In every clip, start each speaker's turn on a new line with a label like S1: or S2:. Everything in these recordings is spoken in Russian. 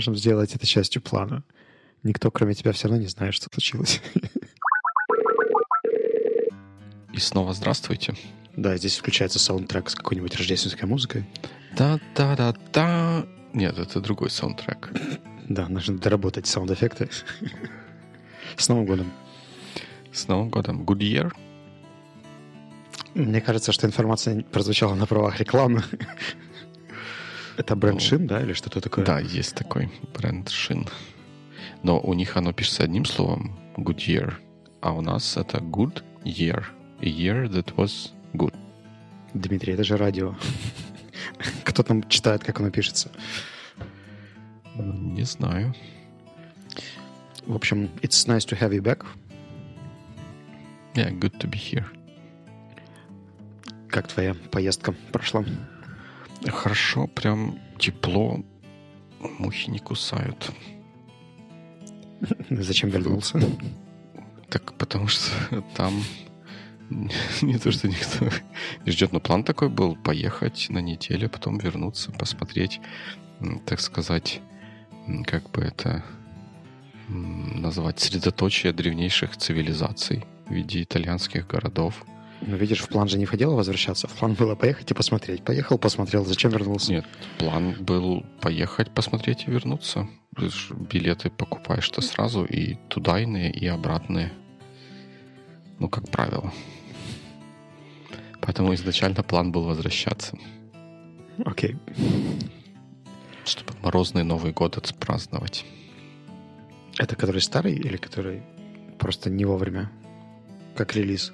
S1: можем сделать это частью плана. Никто, кроме тебя, все равно не знает, что случилось.
S2: И снова здравствуйте.
S1: Да, здесь включается саундтрек с какой-нибудь рождественской музыкой.
S2: Да-да-да-да. Нет, это другой саундтрек.
S1: Да, нужно доработать саунд-эффекты. С Новым годом.
S2: С Новым годом. Good year.
S1: Мне кажется, что информация прозвучала на правах рекламы. Это бренд Шин, да, или что-то такое?
S2: Да, есть такой бренд Шин. Но у них оно пишется одним словом good year, а у нас это good year. A year that was good.
S1: Дмитрий, это же радио. Кто там читает, как оно пишется?
S2: Не знаю.
S1: В общем, it's nice to have you back.
S2: Yeah, good to be here.
S1: Как твоя поездка прошла?
S2: Хорошо, прям тепло. Мухи не кусают.
S1: Зачем вернулся?
S2: Так потому что там не то, что никто не ждет, но план такой был поехать на неделю, потом вернуться, посмотреть, так сказать, как бы это назвать, средоточие древнейших цивилизаций в виде итальянских городов.
S1: Ну, видишь, в план же не входило возвращаться. В план было поехать и посмотреть. Поехал, посмотрел. Зачем вернулся?
S2: Нет, план был поехать, посмотреть и вернуться. Билеты покупаешь-то сразу и туда иные, и обратные. Ну, как правило. Поэтому изначально план был возвращаться.
S1: Окей.
S2: Чтобы морозный Новый год отпраздновать.
S1: Это который старый или который просто не вовремя? Как релиз?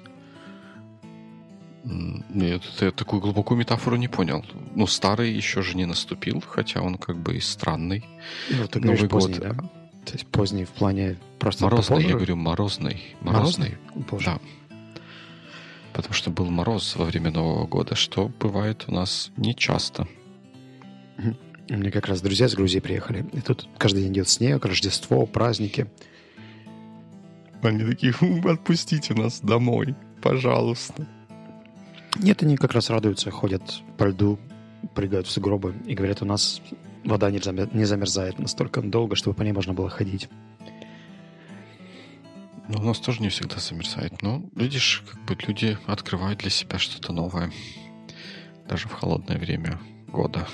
S2: Нет, я такую глубокую метафору не понял. Ну, старый еще же не наступил, хотя он как бы и странный.
S1: Ну, ты Новый поздний, год. Да? То есть поздний в плане просто
S2: Морозный, попозже? я говорю, морозный. Морозный?
S1: морозный? Да.
S2: Потому что был мороз во время Нового года, что бывает у нас нечасто.
S1: У меня как раз друзья с Грузии приехали. И тут каждый день идет снег, Рождество, праздники.
S2: Они такие, отпустите нас домой, пожалуйста.
S1: Нет, они как раз радуются, ходят по льду, прыгают в сугробы и говорят, у нас вода не, не замерзает настолько долго, чтобы по ней можно было ходить.
S2: Ну, у нас тоже не всегда замерзает. Но, видишь, как бы люди открывают для себя что-то новое. Даже в холодное время года.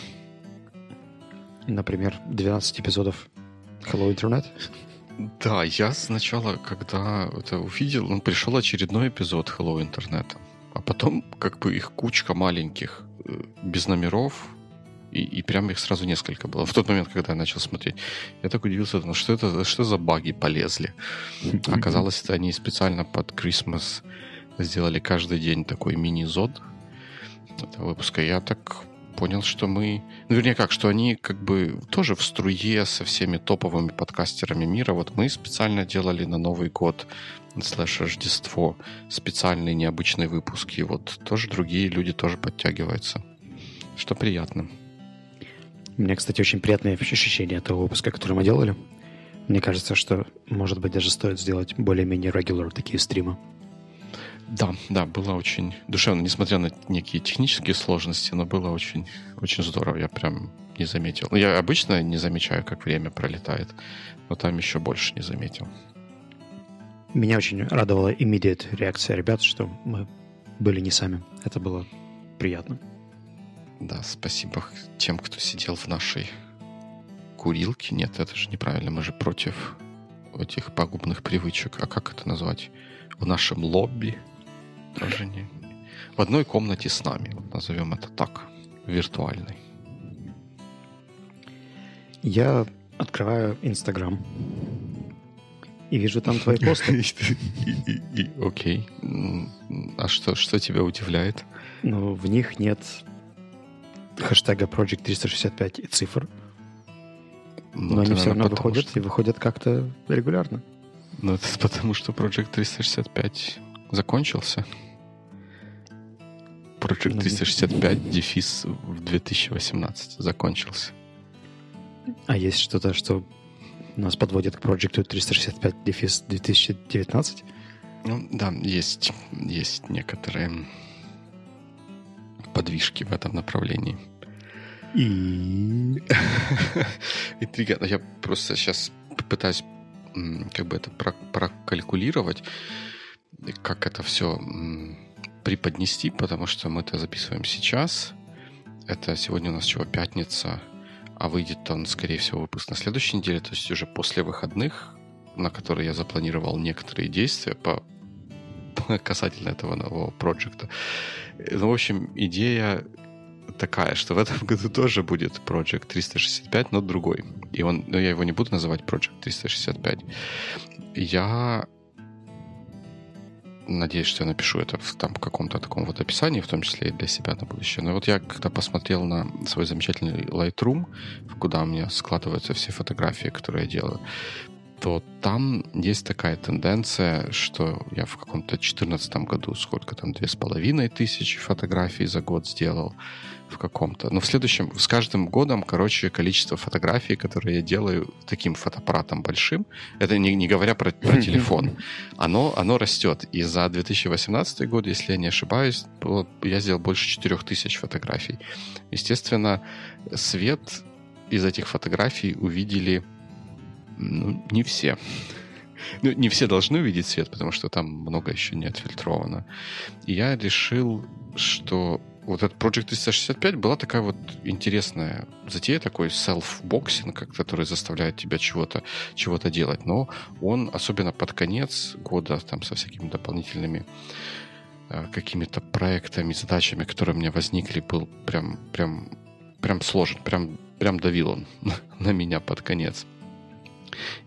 S1: Например, 12 эпизодов Hello Internet.
S2: Да, я сначала, когда это увидел, он пришел очередной эпизод Hello Internet. А потом как бы их кучка маленьких, э, без номеров, и, и прям их сразу несколько было. В тот момент, когда я начал смотреть, я так удивился, ну что это, что за баги полезли? Оказалось, это они специально под Christmas сделали каждый день такой мини-зод этого выпуска. Я так понял, что мы... Ну, вернее, как, что они как бы тоже в струе со всеми топовыми подкастерами мира. Вот мы специально делали на Новый год слэш Рождество специальные необычные выпуски. Вот тоже другие люди тоже подтягиваются. Что приятно.
S1: Мне, кстати, очень приятное ощущение этого выпуска, который мы делали. Мне кажется, что, может быть, даже стоит сделать более-менее regular такие стримы.
S2: Да, да, было очень душевно, несмотря на некие технические сложности, но было очень, очень здорово. Я прям не заметил. Я обычно не замечаю, как время пролетает, но там еще больше не заметил.
S1: Меня очень радовала immediate реакция ребят, что мы были не сами. Это было приятно.
S2: Да, спасибо тем, кто сидел в нашей курилке. Нет, это же неправильно. Мы же против этих пагубных привычек. А как это назвать? В нашем лобби. Тоже не... В одной комнате с нами. Вот назовем это так. Виртуальной.
S1: Я открываю Инстаграм и вижу там твои посты.
S2: Окей. А что, что тебя удивляет?
S1: Ну, в них нет хэштега Project 365 и цифр. Но, Но они все равно выходят что... и выходят как-то регулярно.
S2: Ну, это потому, что Project 365 закончился. Project 365 дефис в 2018 закончился.
S1: А есть что-то, что нас подводит к Project 365 дефис 2019?
S2: Ну, да, есть, есть некоторые подвижки в этом направлении.
S1: И...
S2: Интрига. Я просто сейчас пытаюсь как бы это прокалькулировать, как это все преподнести, потому что мы это записываем сейчас. Это сегодня у нас чего, пятница, а выйдет он, скорее всего, выпуск на следующей неделе, то есть уже после выходных, на которые я запланировал некоторые действия по касательно этого нового проекта. Ну, в общем, идея такая, что в этом году тоже будет Project 365, но другой. И он, но я его не буду называть Project 365. Я надеюсь, что я напишу это в там каком-то таком вот описании, в том числе и для себя на будущее. Но вот я когда посмотрел на свой замечательный Lightroom, куда у меня складываются все фотографии, которые я делаю, то там есть такая тенденция, что я в каком-то 2014 году сколько там, две с половиной тысячи фотографий за год сделал в каком-то. Но в следующем, с каждым годом, короче, количество фотографий, которые я делаю таким фотоаппаратом большим, это не, не говоря про, про телефон, оно, оно растет. И за 2018 год, если я не ошибаюсь, я сделал больше 4000 фотографий. Естественно, свет из этих фотографий увидели ну, не все. Ну, не все должны увидеть свет, потому что там много еще не отфильтровано. И я решил, что вот этот Project 365 была такая вот интересная затея, такой self-boxing, который заставляет тебя чего-то чего делать. Но он, особенно под конец года, там со всякими дополнительными э, какими-то проектами, задачами, которые у меня возникли, был прям, прям, прям сложен, прям, прям давил он на меня под конец.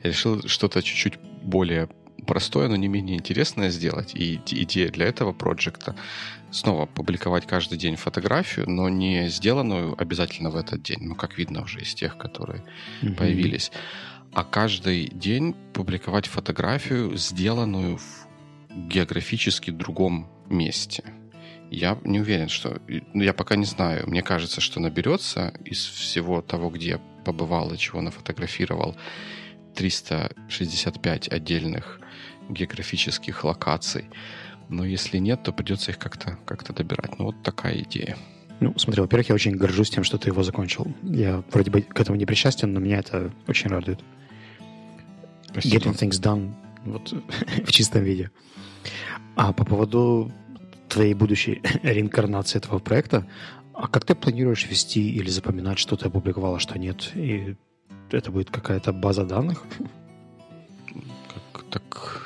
S2: Я решил что-то чуть-чуть более простое, но не менее интересное сделать. И идея для этого проекта снова публиковать каждый день фотографию, но не сделанную обязательно в этот день, ну, как видно уже из тех, которые mm-hmm. появились, а каждый день публиковать фотографию, сделанную в географически другом месте. Я не уверен, что... Ну, я пока не знаю. Мне кажется, что наберется из всего того, где я побывал и чего нафотографировал, 365 отдельных географических локаций. Но если нет, то придется их как-то как добирать. Ну, вот такая идея.
S1: Ну, смотри, во-первых, я очень горжусь тем, что ты его закончил. Я вроде бы к этому не причастен, но меня это очень радует. Спасибо. Getting things done вот, в чистом виде. А по поводу твоей будущей реинкарнации этого проекта, а как ты планируешь вести или запоминать, что ты опубликовал, а что нет? И это будет какая-то база данных?
S2: Как, так...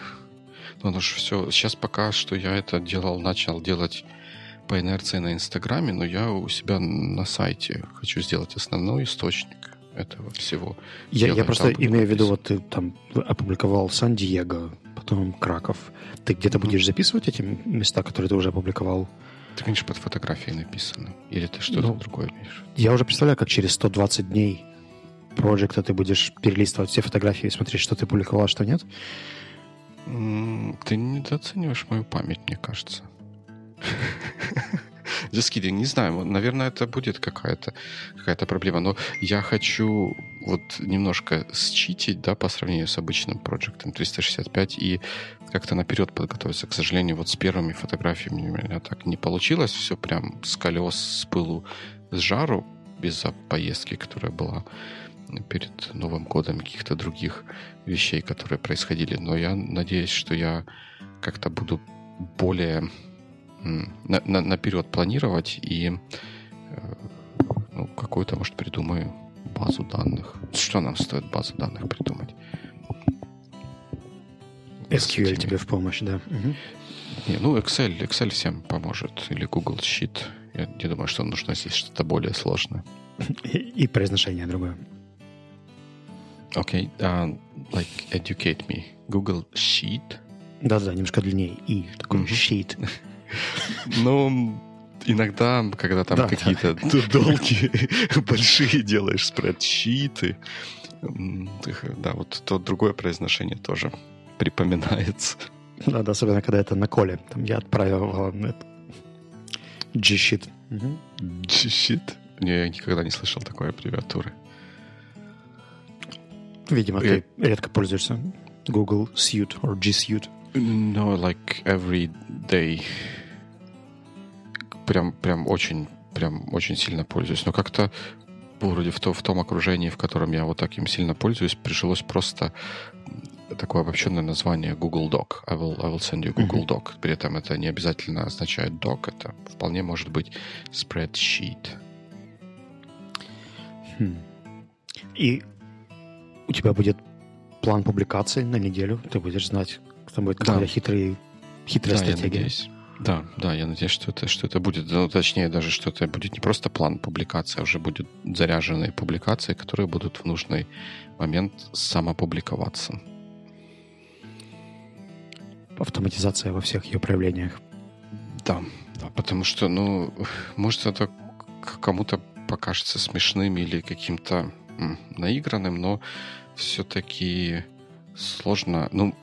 S2: Оно же все... Сейчас пока что я это делал, начал делать по инерции на Инстаграме, но я у себя на сайте хочу сделать основной источник этого всего.
S1: Я, я просто имею в виду, вот ты там опубликовал Сан-Диего, потом Краков. Ты где-то mm-hmm. будешь записывать эти места, которые ты уже опубликовал?
S2: Это, конечно, под фотографией написано. Или ты что-то ну, другое имеешь?
S1: Я уже представляю, как через 120 дней проекта ты будешь перелистывать все фотографии и смотреть, что ты публиковал, а что нет?
S2: Ты недооцениваешь мою память, мне кажется. Just kidding, не знаю, наверное, это будет какая-то какая проблема, но я хочу вот немножко считить, да, по сравнению с обычным проектом 365 и как-то наперед подготовиться. К сожалению, вот с первыми фотографиями у меня так не получилось, все прям с колес, с пылу, с жару, без поездки, которая была перед Новым годом каких-то других вещей, которые происходили. Но я надеюсь, что я как-то буду более на, на, наперед планировать и э, ну, какую-то, может, придумаю базу данных. Что нам стоит базу данных придумать?
S1: SQL тебе в помощь, да. Угу.
S2: Не, ну, Excel, Excel всем поможет. Или Google Sheet. Я не думаю, что нужно здесь что-то более сложное.
S1: И, и произношение другое.
S2: Окей, okay. uh, like educate me. Google Sheet?
S1: Да-да, немножко длиннее. И такой mm-hmm. Sheet.
S2: Ну, иногда, когда там какие-то долгие, большие делаешь спредшиты, да, вот то другое произношение тоже припоминается.
S1: Да, да, особенно когда это на коле. Там я отправил G-Sheet.
S2: G-Sheet? Не, я никогда не слышал такой аббревиатуры.
S1: Видимо, ты редко пользуешься Google Suite or G Suite.
S2: No, like every day. Прям, прям очень, прям очень сильно пользуюсь. Но как-то вроде в, то, в том окружении, в котором я вот таким сильно пользуюсь, пришлось просто такое обобщенное название Google Doc. I will, I will send you Google Doc. При этом это не обязательно означает doc, это вполне может быть spreadsheet.
S1: Хм. И у тебя будет план публикации на неделю, ты будешь знать, там будет какая-то да. хитрый, хитрая да, стратегия. Я
S2: надеюсь. Да, да, я надеюсь, что это, что это будет, ну, точнее даже, что это будет не просто план публикации, а уже будут заряженные публикации, которые будут в нужный момент самопубликоваться.
S1: Автоматизация во всех ее проявлениях.
S2: Да, да, потому что, ну, может, это кому-то покажется смешным или каким-то наигранным, но все-таки сложно, ну,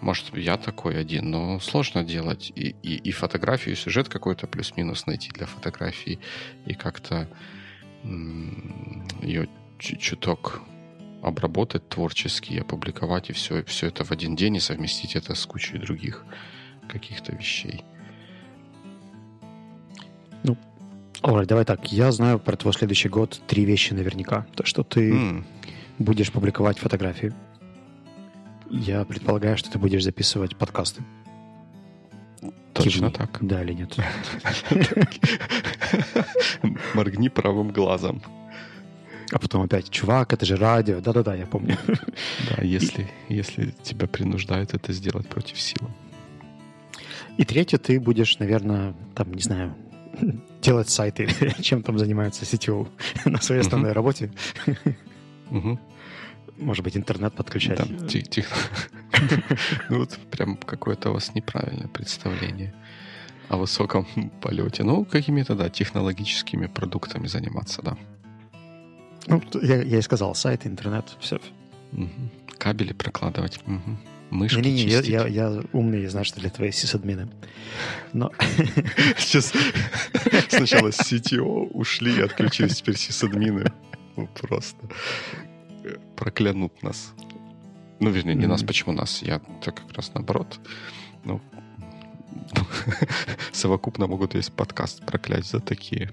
S2: может, я такой один, но сложно делать и, и, и фотографию, и сюжет какой-то плюс-минус найти для фотографии, и как-то ее чуток обработать творчески, опубликовать, и все, все это в один день, и совместить это с кучей других каких-то вещей.
S1: Ну, Alright, давай так. Я знаю про твой следующий год три вещи наверняка. То, что ты mm. Будешь публиковать фотографии, я предполагаю, что ты будешь записывать подкасты.
S2: Точно Кивни. так.
S1: Да или нет?
S2: Моргни правым глазом.
S1: А потом опять, чувак, это же радио. Да-да-да, я помню.
S2: Да, если, если тебя принуждают это сделать против силы.
S1: И третье, ты будешь, наверное, там, не знаю, делать сайты, чем там занимается CTO на своей основной работе. Может быть, интернет подключать. Там,
S2: тихо. Ну, вот прям какое-то у вас неправильное представление о высоком полете. Ну, какими-то, да, технологическими продуктами заниматься, да.
S1: Ну, я, я и сказал, сайт, интернет, все.
S2: Угу. Кабели прокладывать. Угу. Мышки
S1: не, не, не, я, я, я умный, я знаю, что для твоей сисадмины. Но...
S2: Сейчас сначала CTO ушли и отключились, теперь сисадмины. Ну, просто проклянут нас. Ну, вернее, не mm-hmm. нас, почему нас? Я то как раз наоборот. Ну, совокупно могут весь подкаст проклять за такие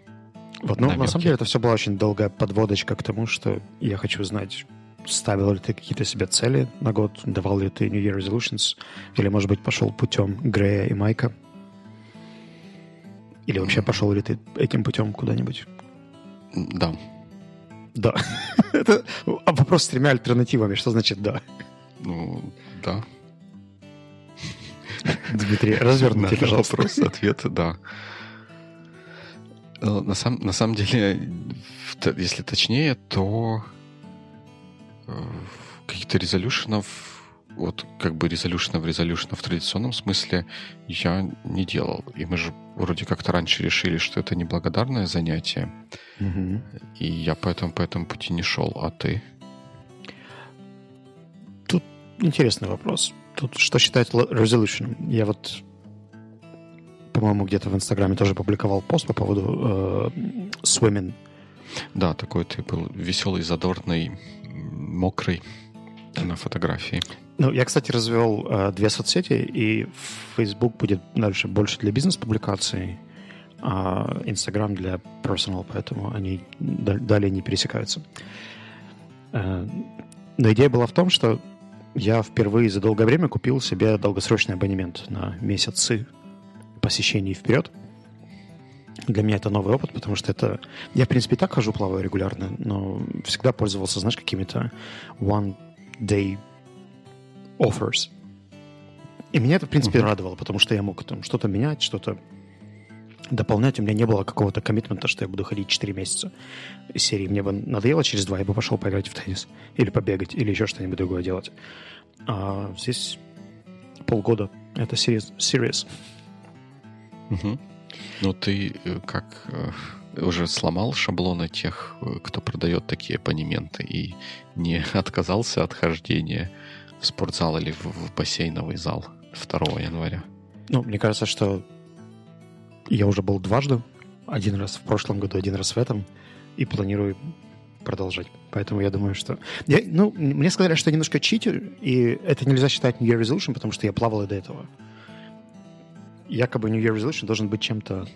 S1: вот, ну, намеки. на самом деле, это все была очень долгая подводочка к тому, что я хочу знать, ставил ли ты какие-то себе цели на год, давал ли ты New Year Resolutions, или, может быть, пошел путем Грея и Майка, или вообще пошел ли ты этим путем куда-нибудь?
S2: Да.
S1: Да. Это а вопрос с тремя альтернативами. Что значит «да»?
S2: Ну, да.
S1: Дмитрий, разверните,
S2: да, пожалуйста. Вопрос, ответ «да». Э, на, сам, на самом деле, если точнее, то э, каких-то резолюшенов вот как бы резолюшена в резолюшена в традиционном смысле я не делал. И мы же вроде как-то раньше решили, что это неблагодарное занятие. Угу. И я поэтому по этому пути не шел. А ты?
S1: Тут интересный вопрос. Тут что считать resolution? Я вот, по-моему, где-то в Инстаграме тоже публиковал пост по поводу э, swimming.
S2: Да, такой ты был веселый, задорный, мокрый на фотографии.
S1: Ну, я, кстати, развел э, две соцсети, и Facebook будет дальше больше для бизнес-публикаций, а Instagram для personal, поэтому они далее не пересекаются. Э, но идея была в том, что я впервые за долгое время купил себе долгосрочный абонемент на месяцы посещений вперед. Для меня это новый опыт, потому что это... Я, в принципе, и так хожу, плаваю регулярно, но всегда пользовался, знаешь, какими-то one-day offers. И меня это, в принципе, uh-huh. радовало, потому что я мог там что-то менять, что-то дополнять. У меня не было какого-то коммитмента, что я буду ходить 4 месяца из серии. Мне бы надоело через два, я бы пошел поиграть в теннис. Или побегать, или еще что-нибудь другое делать. А здесь полгода. Это serious. serious.
S2: Угу. Ну, ты э, как э, уже сломал шаблоны тех, э, кто продает такие абонементы и не отказался от хождения в спортзал или в, в бассейновый зал 2 января?
S1: Ну, мне кажется, что я уже был дважды. Один раз в прошлом году, один раз в этом. И планирую продолжать. Поэтому я думаю, что... Я, ну, мне сказали, что я немножко читер, и это нельзя считать New Year Resolution, потому что я плавал и до этого. Якобы New Year Resolution должен быть чем-то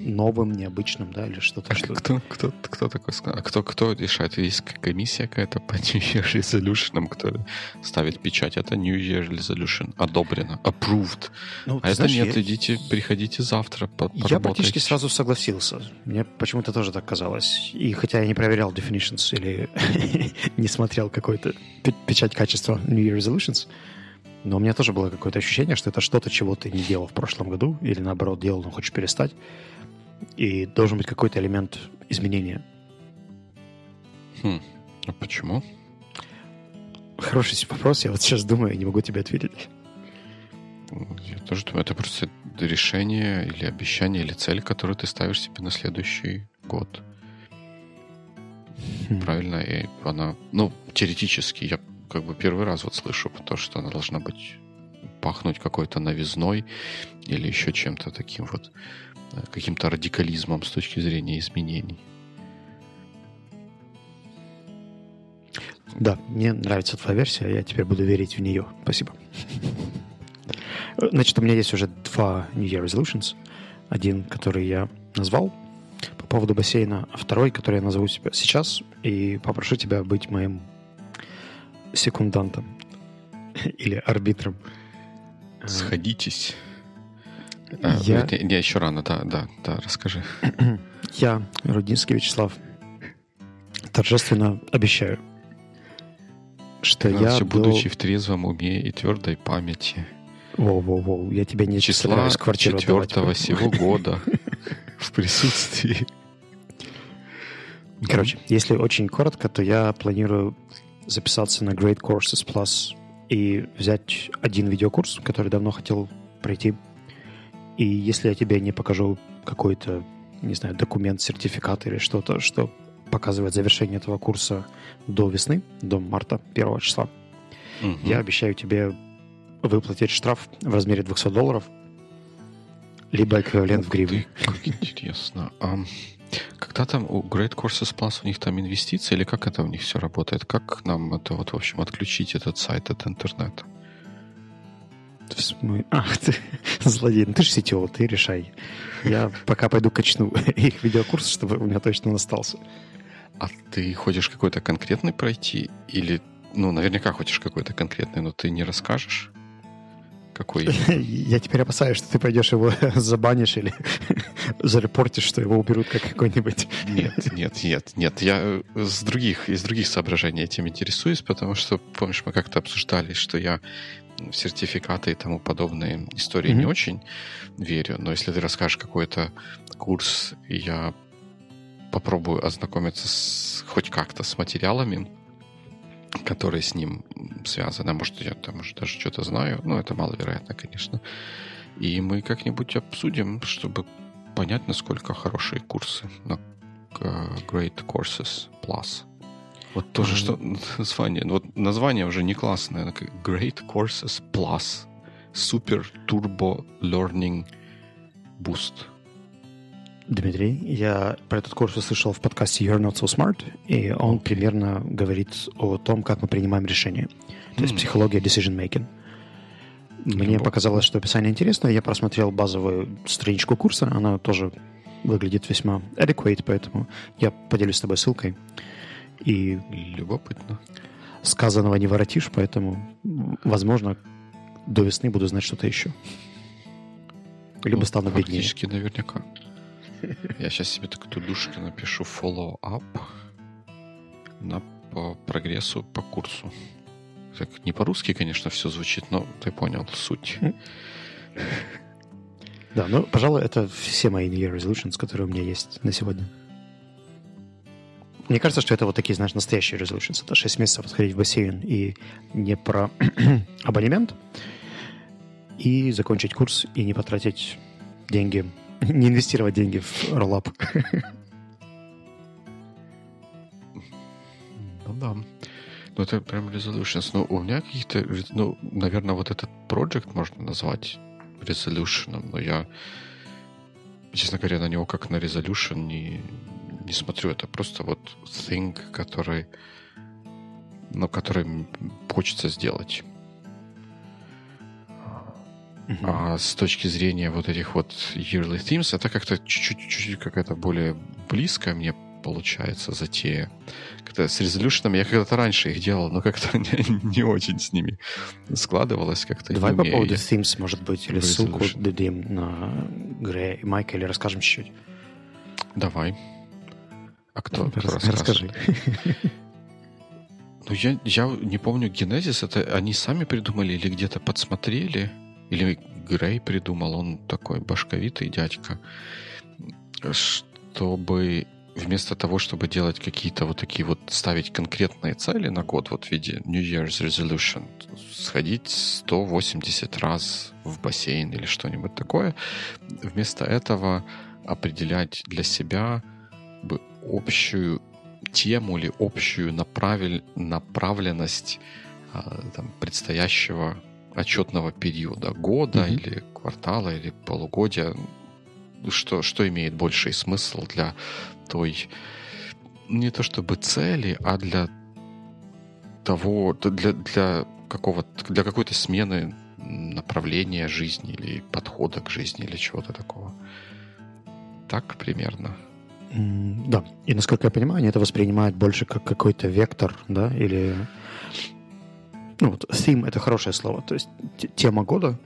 S1: новым, необычным, да, или что-то.
S2: А что кто, кто, кто такой сказал? А кто, кто решает? Есть комиссия какая-то по New Year Resolution, кто ставит печать. Это New Year Resolution. Одобрено. Approved. Ну, а это знаешь, нет, я... идите, приходите завтра, по
S1: Я практически сразу согласился. Мне почему-то тоже так казалось. И хотя я не проверял definitions или не смотрел какой-то печать качества New Year Resolutions, но у меня тоже было какое-то ощущение, что это что-то, чего ты не делал в прошлом году, или наоборот делал, но хочешь перестать. И должен быть какой-то элемент изменения.
S2: Хм. А почему?
S1: Хороший вопрос. Я вот сейчас думаю, не могу тебе ответить.
S2: Я тоже думаю, это просто решение или обещание, или цель, которую ты ставишь себе на следующий год. Хм. Правильно? И она, ну, теоретически, я как бы первый раз вот слышу, то, что она должна быть пахнуть какой-то новизной или еще чем-то таким вот, каким-то радикализмом с точки зрения изменений.
S1: Да, мне нравится твоя версия, я теперь буду верить в нее. Спасибо. Значит, у меня есть уже два New Year Resolutions. Один, который я назвал по поводу бассейна, а второй, который я назову себя сейчас и попрошу тебя быть моим секундантом или арбитром.
S2: Сходитесь. Я... Не, не, еще рано, да, да, да, расскажи.
S1: Я, Рудинский Вячеслав, торжественно обещаю, что
S2: да, я все до... будучи в трезвом уме и твердой памяти.
S1: Воу-воу-воу, я тебя не
S2: числа четвертого сего года в присутствии.
S1: Короче, если очень коротко, то я планирую записаться на Great Courses Plus и взять один видеокурс, который давно хотел пройти. И если я тебе не покажу какой-то, не знаю, документ, сертификат или что-то, что показывает завершение этого курса до весны, до марта, первого числа, угу. я обещаю тебе выплатить штраф в размере 200 долларов, либо эквивалент в гривне.
S2: как интересно. Um... Когда там у Great Courses Plus у них там инвестиции или как это у них все работает? Как нам это вот, в общем, отключить этот сайт от интернета?
S1: Ах ты, злодей, ну ты же сетевой, ты решай. Я пока пойду качну их видеокурс, чтобы у меня точно он остался.
S2: А ты хочешь какой-то конкретный пройти? Или, ну, наверняка хочешь какой-то конкретный, но ты не расскажешь? Какой?
S1: Я теперь опасаюсь, что ты пойдешь его забанишь или зарепортишь, что его уберут как какой-нибудь.
S2: Нет, нет, нет, нет. Я с других, из других соображений этим интересуюсь, потому что, помнишь, мы как-то обсуждали, что я в сертификаты и тому подобные истории mm-hmm. не очень верю, но если ты расскажешь какой-то курс, я попробую ознакомиться с, хоть как-то с материалами, которые с ним связаны. Может, я там уже даже что-то знаю, но это маловероятно, конечно. И мы как-нибудь обсудим, чтобы понять, насколько хорошие курсы на Great Courses Plus. Вот тоже, что название. Вот название уже не классное. Great Courses Plus. Super Turbo Learning Boost.
S1: Дмитрий, я про этот курс услышал в подкасте You're Not So Smart, и он примерно говорит о том, как мы принимаем решения. То mm. есть психология decision making. Мне Любовь. показалось, что описание интересное. Я просмотрел базовую страничку курса. Она тоже выглядит весьма adequate, поэтому я поделюсь с тобой ссылкой. И
S2: Любопытно.
S1: Сказанного не воротишь, поэтому, возможно, до весны буду знать что-то еще. Либо ну, стану беднее.
S2: Практически наверняка. Я сейчас себе так тудушки напишу follow-up на по прогрессу по курсу. Так, не по-русски, конечно, все звучит, но ты понял суть.
S1: Да, ну, пожалуй, это все мои New Year Resolutions, которые у меня есть на сегодня. Мне кажется, что это вот такие, знаешь, настоящие resolutions. Это 6 месяцев сходить в бассейн и не про абонемент, и закончить курс, и не потратить деньги не инвестировать деньги в роллап.
S2: Ну да. Ну, это прям resolutions. Ну, у меня каких-то... Ну, наверное, вот этот проект можно назвать resolution, но я, честно говоря, на него как на resolution не, не смотрю. Это просто вот thing, который, ну, который хочется сделать. Uh-huh. А с точки зрения вот этих вот yearly themes, это как-то чуть-чуть какая-то более близкая мне получается затея. Как-то с резолюшенами я когда-то раньше их делал, но как-то не, не очень с ними складывалось как-то.
S1: Давай по поводу themes, может быть, или ссылку дадим на Грея и Майка, или расскажем чуть-чуть.
S2: Давай. А кто,
S1: Рас, Расскажи.
S2: Ну, я, я не помню, Генезис, это они сами придумали или где-то подсмотрели? Или Грей придумал, он такой башковитый дядька, чтобы вместо того, чтобы делать какие-то вот такие вот, ставить конкретные цели на год, вот в виде New Year's Resolution, сходить 180 раз в бассейн или что-нибудь такое, вместо этого определять для себя бы общую тему или общую направль... направленность а, там, предстоящего отчетного периода, года mm-hmm. или квартала или полугодия, что, что имеет больший смысл для той не то чтобы цели, а для того, для, для какого для какой-то смены направления жизни или подхода к жизни или чего-то такого. Так примерно.
S1: Да. И насколько я понимаю, они это воспринимают больше как какой-то вектор, да, или... Ну, вот theme — это хорошее слово. То есть тема года,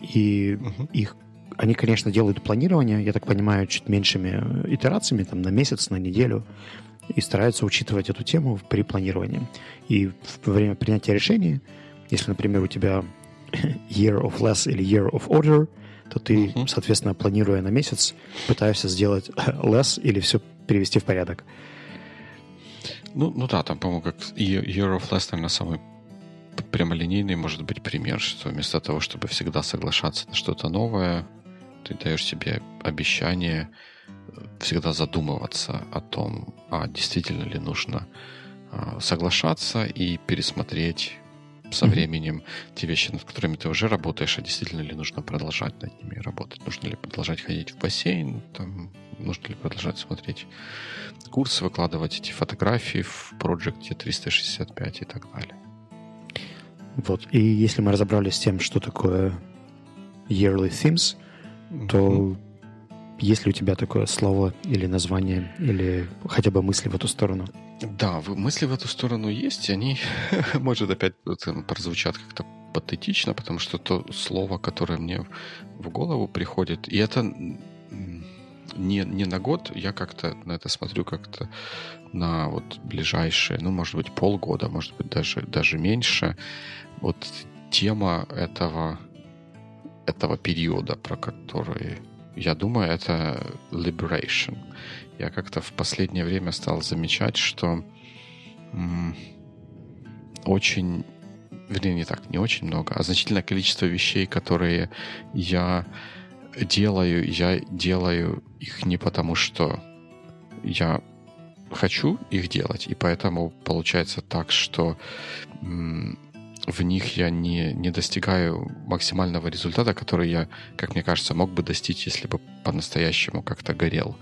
S1: и uh-huh. их они, конечно, делают планирование, я так понимаю, чуть меньшими итерациями, там, на месяц, на неделю, и стараются учитывать эту тему при планировании. И во время принятия решений, если, например, у тебя year of less или year of order — то ты, uh-huh. соответственно, планируя на месяц, пытаешься сделать less или все перевести в порядок.
S2: Ну, ну да, там, по-моему, как Year of Less, наверное, самый прямолинейный может быть пример, что вместо того, чтобы всегда соглашаться на что-то новое, ты даешь себе обещание э, всегда задумываться о том, а действительно ли нужно а, соглашаться и пересмотреть со временем те вещи, над которыми ты уже работаешь, а действительно ли нужно продолжать над ними работать? Нужно ли продолжать ходить в бассейн? Там, нужно ли продолжать смотреть курсы, выкладывать эти фотографии в проекте 365 и так далее?
S1: Вот. И если мы разобрались с тем, что такое yearly themes, то mm-hmm. Есть ли у тебя такое слово или название, или хотя бы мысли в эту сторону?
S2: Да, мысли в эту сторону есть, и они, может, опять прозвучат как-то патетично, потому что то слово, которое мне в голову приходит, и это не, не на год, я как-то на это смотрю как-то на вот ближайшие, ну, может быть, полгода, может быть, даже, даже меньше. Вот тема этого, этого периода, про который я думаю, это liberation. Я как-то в последнее время стал замечать, что очень, вернее, не так, не очень много, а значительное количество вещей, которые я делаю, я делаю их не потому, что я хочу их делать, и поэтому получается так, что в них я не, не достигаю максимального результата, который я, как мне кажется, мог бы достичь, если бы по-настоящему как-то горел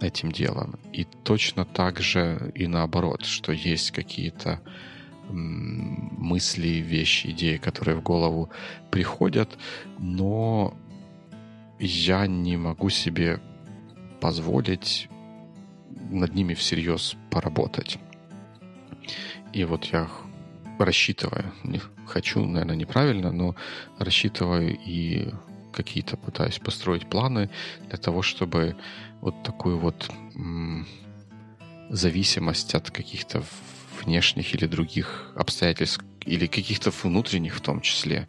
S2: этим делом. И точно так же и наоборот, что есть какие-то мысли, вещи, идеи, которые в голову приходят, но я не могу себе позволить над ними всерьез поработать. И вот я рассчитываю, не хочу, наверное, неправильно, но рассчитываю и какие-то пытаюсь построить планы для того, чтобы вот такую вот зависимость от каких-то внешних или других обстоятельств, или каких-то внутренних в том числе,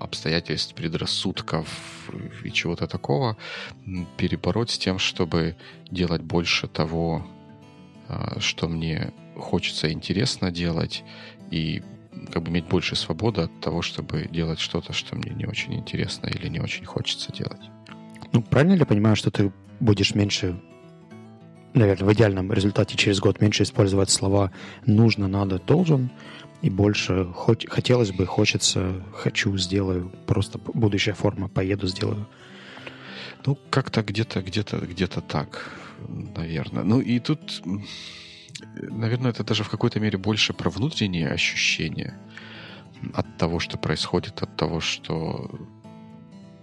S2: обстоятельств, предрассудков и чего-то такого, перебороть с тем, чтобы делать больше того, а, что мне хочется интересно делать, и как бы иметь больше свободы от того, чтобы делать что-то, что мне не очень интересно или не очень хочется делать.
S1: Ну, правильно ли я понимаю, что ты будешь меньше, наверное, в идеальном результате через год меньше использовать слова «нужно», «надо», «должен», и больше хоть, хотелось бы, хочется, хочу, сделаю, просто будущая форма, поеду, сделаю.
S2: Ну, как-то где-то, где-то, где-то так, наверное. Ну, и тут наверное, это даже в какой-то мере больше про внутренние ощущения. от того, что происходит, от того, что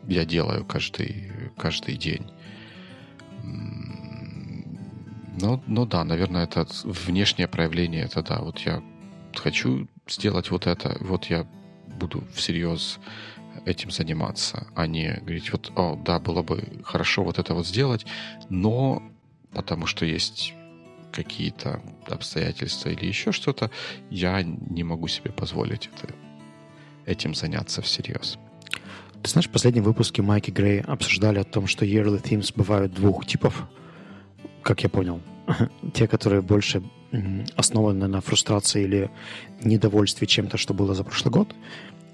S2: я делаю каждый, каждый день. Ну, ну да, наверное, это внешнее проявление, это да, вот я хочу сделать вот это, вот я буду всерьез этим заниматься, а не говорить, вот, о, да, было бы хорошо вот это вот сделать, но потому что есть какие-то обстоятельства или еще что-то, я не могу себе позволить это, этим заняться всерьез.
S1: Ты знаешь, в последнем выпуске Майки Грей обсуждали о том, что yearly themes бывают двух типов, как я понял. Те, которые больше основаны на фрустрации или недовольстве чем-то, что было за прошлый год,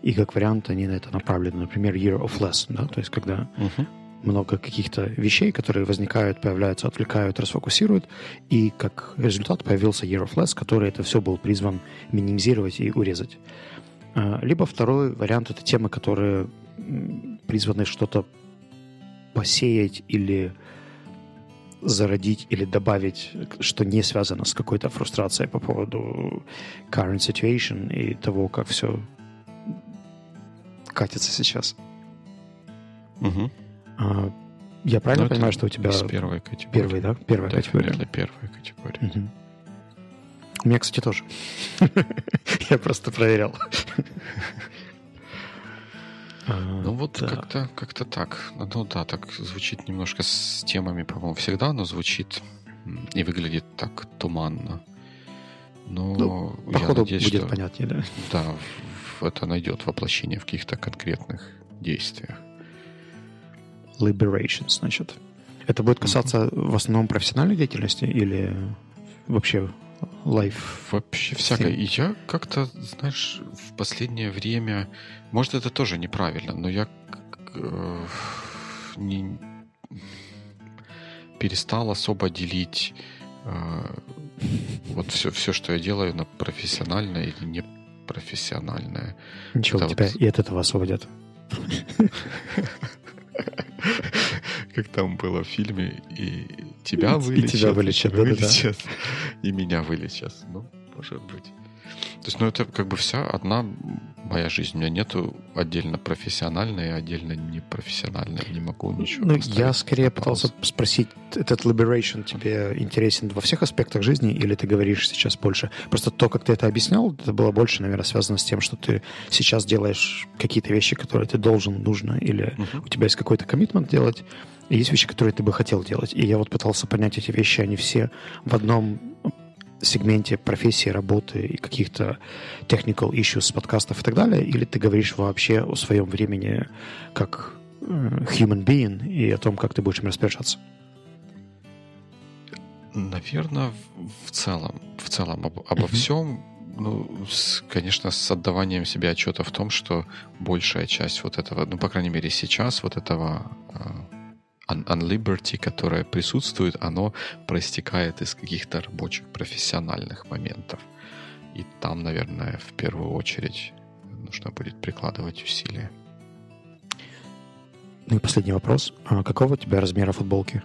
S1: и как вариант они на это направлены. Например, year of less, да, то есть когда uh-huh. Много каких-то вещей, которые возникают, появляются, отвлекают, расфокусируют, и как результат появился year of less, который это все был призван минимизировать и урезать. А, либо второй вариант — это темы, которые призваны что-то посеять или зародить или добавить, что не связано с какой-то фрустрацией по поводу current situation и того, как все катится сейчас.
S2: Угу.
S1: А, я правильно Но ну, понимаю, что у тебя...
S2: Из первой категории.
S1: Первый, да? Первая
S2: да,
S1: категория.
S2: Для первой категории.
S1: Угу. У меня, кстати, тоже. Я просто проверял.
S2: Ну вот как-то как так. Ну да, так звучит немножко с темами, по-моему, всегда, но звучит и выглядит так туманно. Но ну, я надеюсь,
S1: будет
S2: что,
S1: понятнее, да?
S2: Да, это найдет воплощение в каких-то конкретных действиях.
S1: Liberation, значит. Это будет касаться mm-hmm. в основном профессиональной деятельности или вообще лайф?
S2: Вообще всякое. И я как-то, знаешь, в последнее время, может, это тоже неправильно, но я э, не перестал особо делить э, вот все, все, что я делаю на профессиональное или не профессиональное.
S1: Ничего, это тебя вот... и от этого освободят.
S2: Как там было в фильме, и тебя вылечат.
S1: И тебя вылечат, да, вылечат,
S2: да, И меня вылечат. Ну, может быть. То есть, ну, это как бы вся одна моя жизнь. У меня нету отдельно профессиональной и отдельно непрофессиональной. Не могу ничего
S1: Ну, я скорее пытался спросить, этот liberation тебе интересен во всех аспектах жизни или ты говоришь сейчас больше? Просто то, как ты это объяснял, это было больше, наверное, связано с тем, что ты сейчас делаешь какие-то вещи, которые ты должен, нужно, или uh-huh. у тебя есть какой-то коммитмент делать, и есть вещи, которые ты бы хотел делать. И я вот пытался понять эти вещи, они все в одном сегменте профессии, работы и каких-то technical issues подкастов и так далее, или ты говоришь вообще о своем времени как э, human being и о том, как ты будешь им распоряжаться?
S2: Наверное, в целом, в целом об, обо mm-hmm. всем, ну, с, конечно, с отдаванием себе отчета в том, что большая часть вот этого, ну, по крайней мере, сейчас вот этого э, unliberty, которое присутствует, оно проистекает из каких-то рабочих профессиональных моментов. И там, наверное, в первую очередь нужно будет прикладывать усилия.
S1: Ну и последний вопрос. А какого у тебя размера футболки?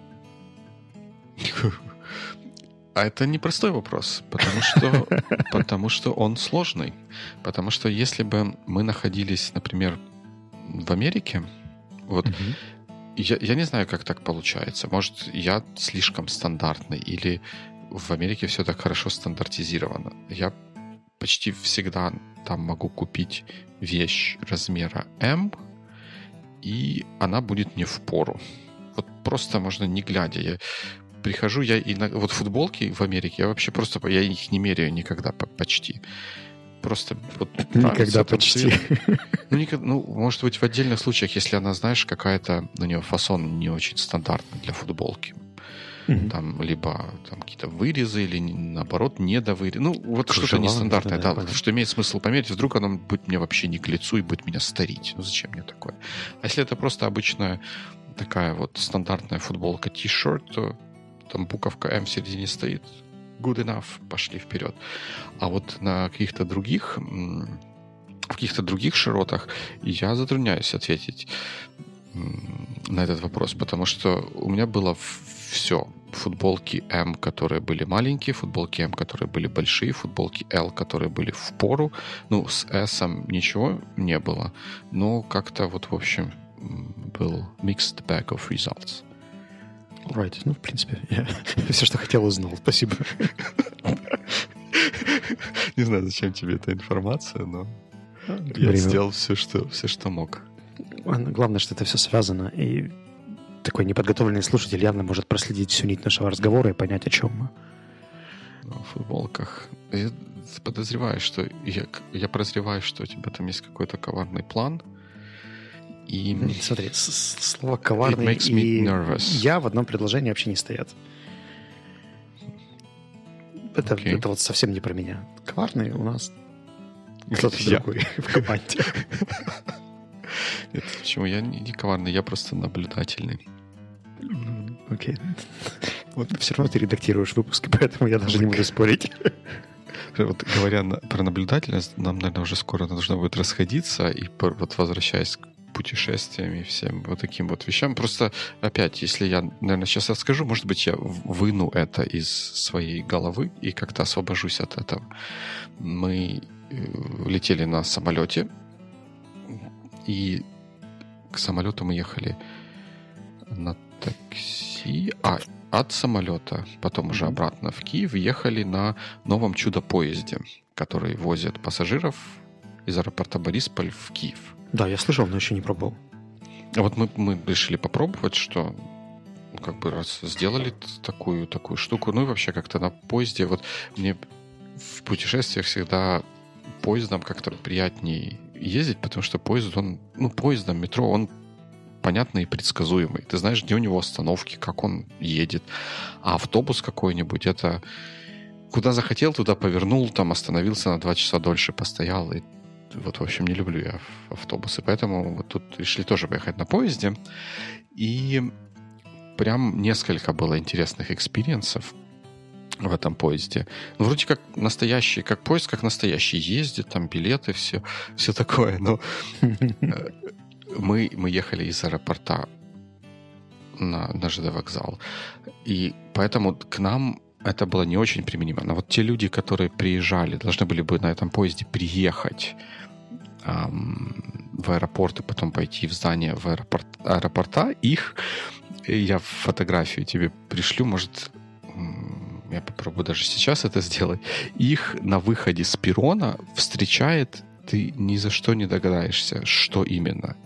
S2: А это непростой вопрос, потому что, потому что он сложный. Потому что если бы мы находились, например, в Америке, вот uh-huh я, я не знаю, как так получается. Может, я слишком стандартный, или в Америке все так хорошо стандартизировано. Я почти всегда там могу купить вещь размера М, и она будет мне в пору. Вот просто можно не глядя. Я прихожу, я и на, вот футболки в Америке, я вообще просто, я их не меряю никогда почти просто вот
S1: никогда почти.
S2: Ну, никогда, ну, может быть, в отдельных случаях, если она, знаешь, какая-то у нее фасон не очень стандартный для футболки. Mm-hmm. Там либо там какие-то вырезы, или наоборот, недовырезы. Ну, вот Кружева, что-то нестандартное, да, да, да что имеет смысл померить. Вдруг оно будет мне вообще не к лицу и будет меня старить. Ну, зачем мне такое? А если это просто обычная такая вот стандартная футболка t-shirt, то там буковка М в середине стоит good enough, пошли вперед. А вот на каких-то других в каких-то других широтах я затрудняюсь ответить на этот вопрос, потому что у меня было все. футболки М, которые были маленькие, футболки М, которые были большие, футболки L, которые были в пору. Ну, с S ничего не было, но как-то вот, в общем, был mixed bag of results.
S1: Right. Ну, в принципе, я все, что хотел, узнал. Спасибо.
S2: Не знаю, зачем тебе эта информация, но я сделал все что, все, что мог.
S1: Главное, что это все связано, и такой неподготовленный слушатель явно может проследить всю нить нашего разговора и понять, о чем мы.
S2: Ну, в футболках. Я подозреваю, что я, я прозреваю, что у тебя там есть какой-то коварный план.
S1: И... Смотри, слово коварный и я в одном предложении вообще не стоят. Это, okay. это вот совсем не про меня. Коварный у нас кто-то другой в команде.
S2: Нет, почему? Я не, не коварный, я просто наблюдательный.
S1: Окей. Okay. Вот все равно ты редактируешь выпуски, поэтому я даже не буду спорить.
S2: Вот говоря на, про наблюдательность, нам, наверное, уже скоро нужно будет расходиться. И вот возвращаясь к путешествиям и всем вот таким вот вещам. Просто, опять, если я, наверное, сейчас расскажу, может быть, я выну это из своей головы и как-то освобожусь от этого. Мы э, летели на самолете, и к самолету мы ехали на такси, а от самолета, потом уже обратно в Киев, ехали на новом чудо-поезде, который возит пассажиров из аэропорта Борисполь в Киев.
S1: Да, я слышал, но еще не пробовал.
S2: Вот мы, мы решили попробовать, что как бы раз сделали такую, такую штуку, ну и вообще как-то на поезде, вот мне в путешествиях всегда поездом как-то приятнее ездить, потому что поезд, он, ну, поездом, метро, он понятный и предсказуемый. Ты знаешь, где у него остановки, как он едет. А автобус какой-нибудь, это куда захотел, туда повернул, там остановился на два часа дольше, постоял. И вот, в общем, не люблю я автобусы. Поэтому вот тут решили тоже поехать на поезде. И прям несколько было интересных экспириенсов в этом поезде. Ну, вроде как настоящий, как поезд, как настоящий. Ездит, там билеты, все, все такое. Но э, мы, мы ехали из аэропорта на, на ЖД вокзал. И поэтому к нам это было не очень применимо. Но вот те люди, которые приезжали, должны были бы на этом поезде приехать в аэропорт и потом пойти в здание в аэропорт, аэропорта, их я фотографию тебе пришлю, может, я попробую даже сейчас это сделать, их на выходе с перона встречает, ты ни за что не догадаешься, что именно.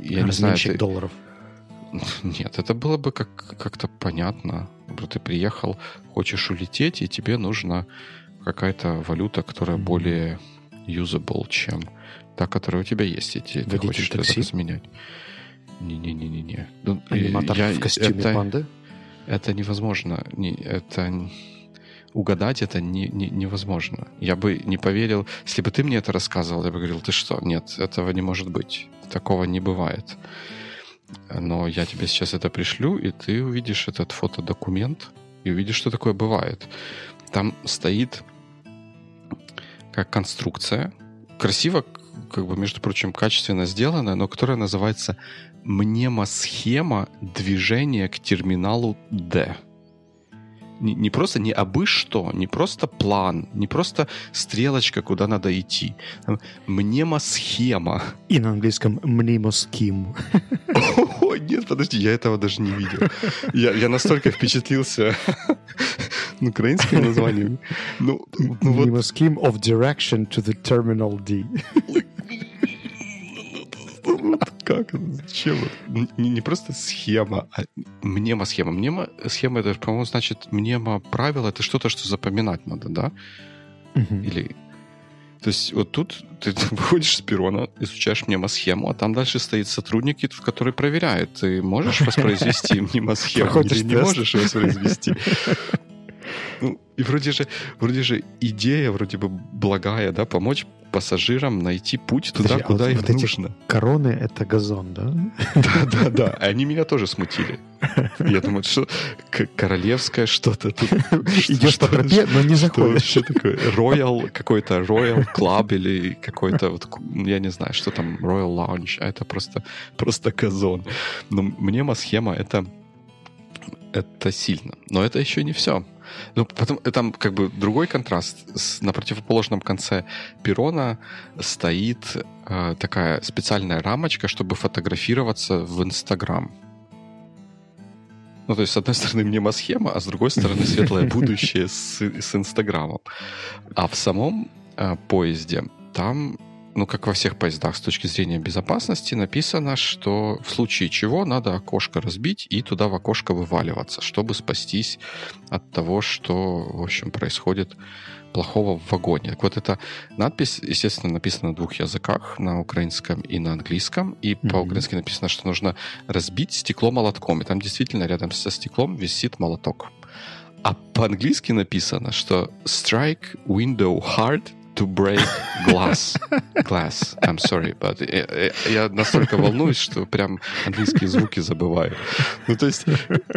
S1: Я не знаю. Ты... долларов.
S2: Нет, это было бы как- как-то понятно. Ты приехал, хочешь улететь, и тебе нужна какая-то валюта, которая mm-hmm. более usable, чем та, которая у тебя есть, и ты, хочешь такси? это разменять. Не-не-не-не-не.
S1: Ну, Аниматор я, в костюме это, панды?
S2: Это невозможно. Не, это угадать это не, не, невозможно. Я бы не поверил, если бы ты мне это рассказывал, я бы говорил, ты что? Нет, этого не может быть. Такого не бывает. Но я тебе сейчас это пришлю, и ты увидишь этот фотодокумент, и увидишь, что такое бывает. Там стоит как конструкция, красиво, как бы, между прочим, качественно сделанная, но которая называется мнемосхема движения к терминалу D не, не просто не абы что, не просто план, не просто стрелочка, куда надо идти. Мнемосхема.
S1: И на английском мнемоским.
S2: О, нет, подожди, я этого даже не видел. Я, я настолько впечатлился украинским названием.
S1: Ну, ну вот... Мнемоским of direction to the terminal D.
S2: Как? Зачем? Не, не просто схема, а мнемо-схема. Мнемо-схема, это, по-моему, значит, мнемо-правило, это что-то, что запоминать надо, да? Угу. Или... То есть вот тут ты выходишь с перона, изучаешь мнемо-схему, а там дальше стоит сотрудник, который проверяет, ты можешь воспроизвести мнемо-схему или не можешь воспроизвести. Ну, и вроде же, вроде же идея вроде бы благая, да, помочь пассажирам найти путь туда, Подожди, куда а вот, им вот нужно. Эти
S1: короны — это газон, да?
S2: Да, да, да. Они меня тоже смутили. Я думаю, что королевское что-то тут.
S1: Идешь по тропе, но не заходишь.
S2: Что такое? Royal, какой-то Royal Club или какой-то, вот, я не знаю, что там, Royal Lounge. А это просто, просто газон. Но мне схема — это Это сильно. Но это еще не все. Ну, потом, там как бы другой контраст. С, на противоположном конце перона стоит э, такая специальная рамочка, чтобы фотографироваться в Инстаграм. Ну, то есть, с одной стороны, мнемосхема, а с другой стороны, светлое будущее с, с Инстаграмом. А в самом э, поезде там ну, как во всех поездах с точки зрения безопасности, написано, что в случае чего надо окошко разбить и туда в окошко вываливаться, чтобы спастись от того, что, в общем, происходит плохого в вагоне. Так вот, эта надпись, естественно, написана на двух языках, на украинском и на английском. И mm-hmm. по-украински написано, что нужно разбить стекло молотком. И там действительно рядом со стеклом висит молоток. А по-английски написано, что strike window hard to break glass. Glass. I'm sorry, but я, настолько волнуюсь, что прям английские звуки забываю. Ну, то есть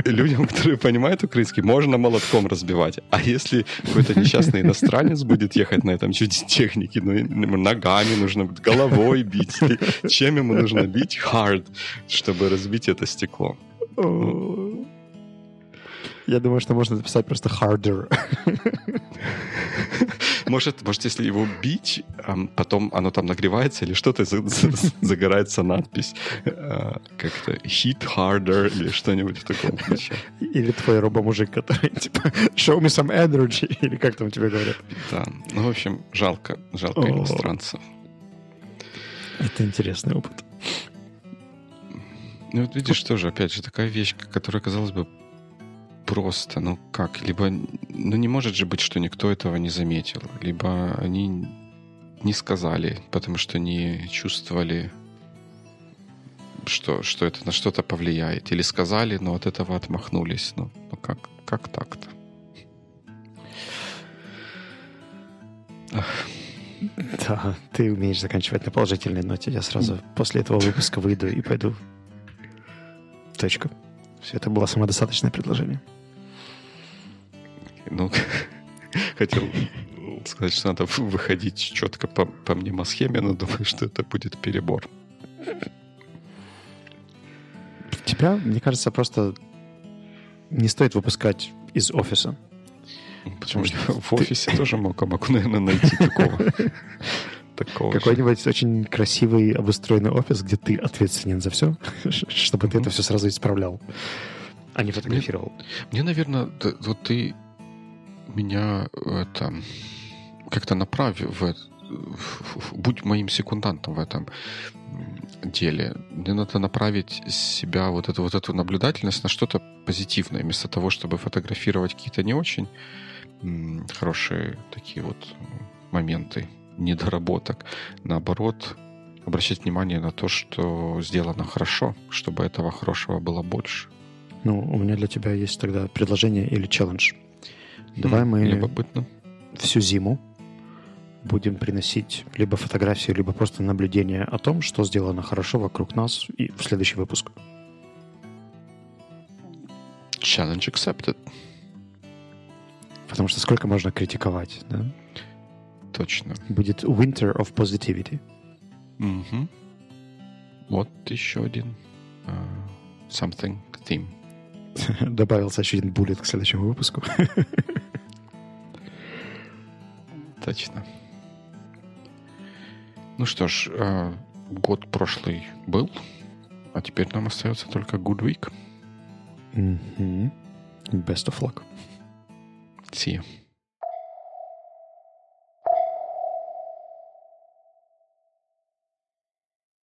S2: людям, которые понимают украинский, можно молотком разбивать. А если какой-то несчастный иностранец будет ехать на этом чуде техники, ну, ногами нужно, головой бить. Чем ему нужно бить? Hard, чтобы разбить это стекло.
S1: Я думаю, что можно написать просто harder.
S2: Может, может, если его бить, потом оно там нагревается или что-то, загорается надпись а, как-то hit harder или что-нибудь в таком ключе.
S1: Или твой робомужик, который типа show me some energy, или как там тебе говорят.
S2: Да, ну, в общем, жалко, жалко иностранцев.
S1: Это интересный опыт.
S2: Ну, вот видишь, тоже, опять же, такая вещь, которая, казалось бы, просто, ну как, либо, ну не может же быть, что никто этого не заметил, либо они не сказали, потому что не чувствовали, что, что это на что-то повлияет, или сказали, но от этого отмахнулись, ну, ну как, как так-то?
S1: Да, ты умеешь заканчивать на положительной ноте. Я сразу после этого выпуска выйду и пойду. Точка. Все это было самодостаточное предложение.
S2: Ну, хотел сказать, что надо выходить четко по, по мнемосхеме, но думаю, что это будет перебор.
S1: Тебя, мне кажется, просто не стоит выпускать из офиса.
S2: Почему что в офисе ты... тоже мог, могу, наверное, найти такого.
S1: такого Какой-нибудь очень красивый обустроенный офис, где ты ответственен за все, чтобы ты это все сразу исправлял, а не фотографировал.
S2: Мне, наверное, вот ты меня это как-то направь в, в, будь моим секундантом в этом деле. Мне надо направить себя, вот эту, вот эту наблюдательность на что-то позитивное, вместо того, чтобы фотографировать какие-то не очень хорошие такие вот моменты недоработок. Наоборот, обращать внимание на то, что сделано хорошо, чтобы этого хорошего было больше.
S1: Ну, у меня для тебя есть тогда предложение или челлендж. Давай мы
S2: Любопытно.
S1: всю зиму будем приносить либо фотографии, либо просто наблюдения о том, что сделано хорошо вокруг нас и в следующий выпуск.
S2: Challenge accepted.
S1: Потому что сколько можно критиковать, да?
S2: Точно.
S1: Будет Winter of Positivity.
S2: Угу. Вот еще один uh, something theme.
S1: Добавился еще один буллет к следующему выпуску.
S2: Точно. Ну что ж, э, год прошлый был, а теперь нам остается только Good Week.
S1: Mm-hmm. Best of luck.
S2: See you.